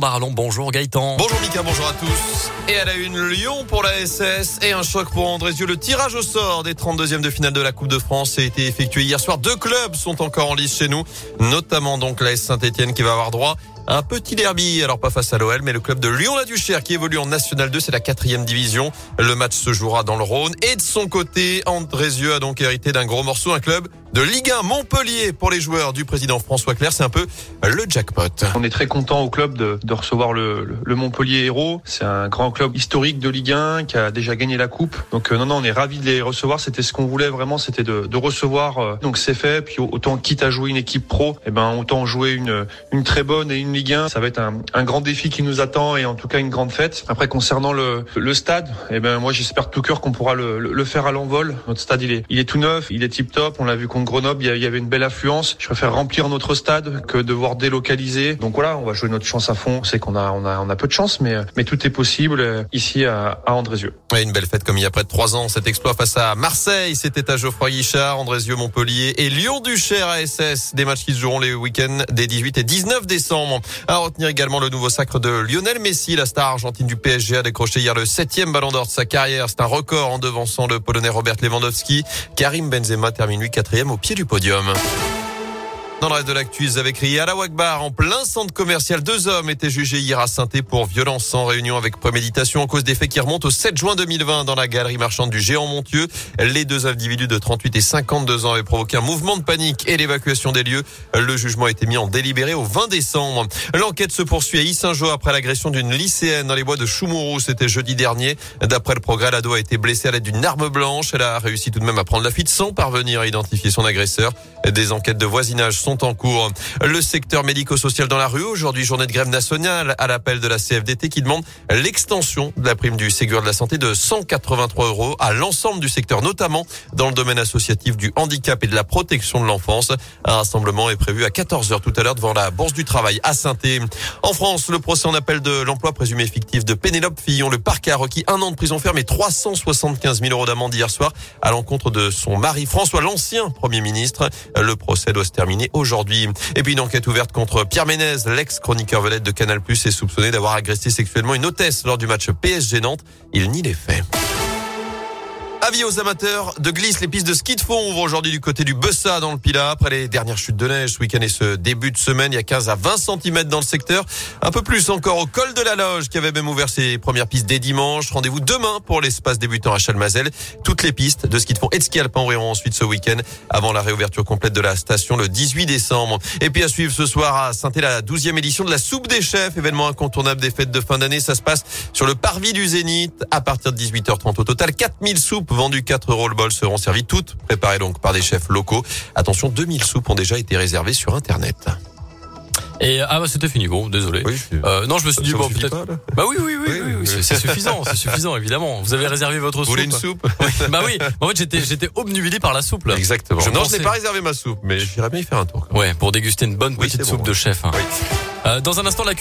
Marlon, bonjour Gaëtan. Bonjour Mika, bonjour à tous. Et à la une, Lyon pour la SS et un choc pour Andrézieux. Le tirage au sort des 32e de finale de la Coupe de France a été effectué hier soir. Deux clubs sont encore en lice chez nous, notamment donc la S Saint-Etienne qui va avoir droit un petit derby, alors pas face à l'OL, mais le club de Lyon-la-Duchère qui évolue en National 2, c'est la quatrième division. Le match se jouera dans le Rhône. Et de son côté, Andrézieux a donc hérité d'un gros morceau, un club de Ligue 1 Montpellier pour les joueurs du président François Claire. C'est un peu le jackpot. On est très content au club de, de recevoir le, le, Montpellier Héros. C'est un grand club historique de Ligue 1 qui a déjà gagné la coupe. Donc euh, non, non, on est ravis de les recevoir. C'était ce qu'on voulait vraiment, c'était de, de, recevoir. Euh, donc c'est fait. Puis autant quitte à jouer une équipe pro, eh ben autant jouer une, une très bonne et une Ligue 1. Ça va être un, grand défi qui nous attend et en tout cas une grande fête. Après concernant le, le stade, eh ben moi j'espère de tout cœur qu'on pourra le, le, faire à l'envol. Notre stade il est, il est tout neuf, il est tip top. On l'a vu contre Grenoble, il y avait une belle affluence. Je préfère remplir notre stade que devoir délocaliser. Donc voilà, on va jouer notre chance à fond. C'est qu'on a, on a, on a peu de chance, mais, mais tout est possible euh, ici à, à Andrézieux. Ouais, une belle fête comme il y a près de trois ans. Cet exploit face à Marseille, c'était à Geoffroy Guichard, Andrézieux, Montpellier et Lyon-Duchère ASS. Des matchs qui se joueront les week-ends des 18 et 19 décembre. À retenir également le nouveau sacre de Lionel Messi, la star argentine du PSG, a décroché hier le septième ballon d'or de sa carrière. C'est un record en devançant le Polonais Robert Lewandowski. Karim Benzema termine lui quatrième au pied du podium. Dans le reste de l'actu, ils avaient crié à la Wagbar en plein centre commercial. Deux hommes étaient jugés hier à saint pour violence sans réunion avec préméditation en cause des faits qui remontent au 7 juin 2020 dans la galerie marchande du Géant Montieux. Les deux individus de 38 et 52 ans avaient provoqué un mouvement de panique et l'évacuation des lieux. Le jugement a été mis en délibéré au 20 décembre. L'enquête se poursuit à Issingeau après l'agression d'une lycéenne dans les bois de Choumourou. C'était jeudi dernier. D'après le progrès, l'ado a été blessée à l'aide d'une arme blanche. Elle a réussi tout de même à prendre la fuite sans parvenir à identifier son agresseur. Des enquêtes de voisinage en cours. Le secteur médico-social dans la rue, aujourd'hui journée de grève nationale à l'appel de la CFDT qui demande l'extension de la prime du Ségur de la Santé de 183 euros à l'ensemble du secteur, notamment dans le domaine associatif du handicap et de la protection de l'enfance. Un rassemblement est prévu à 14h tout à l'heure devant la Bourse du Travail à saint En France, le procès en appel de l'emploi présumé fictif de Pénélope Fillon. Le parquet a requis un an de prison ferme et 375 000 euros d'amende hier soir à l'encontre de son mari François, l'ancien Premier ministre. Le procès doit se terminer aujourd'hui. Et puis une enquête ouverte contre Pierre Ménez, l'ex-chroniqueur vedette de Canal+, est soupçonné d'avoir agressé sexuellement une hôtesse lors du match PSG Nantes. Il nie les faits. Avis aux amateurs de glisse, les pistes de ski de fond ouvrent aujourd'hui du côté du Bessa dans le Pilat. Après les dernières chutes de neige ce week-end et ce début de semaine, il y a 15 à 20 cm dans le secteur. Un peu plus encore au col de la Loge qui avait même ouvert ses premières pistes dès dimanche. Rendez-vous demain pour l'espace débutant à Chalmazel. Toutes les pistes de ski de fond et de ski alpin ouvriront ensuite ce week-end avant la réouverture complète de la station le 18 décembre. Et puis à suivre ce soir à saint la 12e édition de la soupe des chefs, événement incontournable des fêtes de fin d'année. Ça se passe sur le parvis du Zénith à partir de 18h30 au total. 4000 soupes vendues 4 euros le bol seront servies toutes préparées donc par des chefs locaux. Attention, 2000 soupes ont déjà été réservées sur Internet. Et ah bah c'était fini bon désolé. euh, non je me suis dit bon peut-être. Bah oui oui oui, oui, oui, c'est suffisant c'est suffisant évidemment. Vous avez réservé votre soupe. Vous voulez une soupe Bah oui. En fait j'étais j'étais obnubilé par la soupe là. Exactement. Je non je n'ai pas réservé ma soupe mais j'irai bien y faire un tour. Ouais pour déguster une bonne petite soupe de chef. Hein. Euh, dans un instant la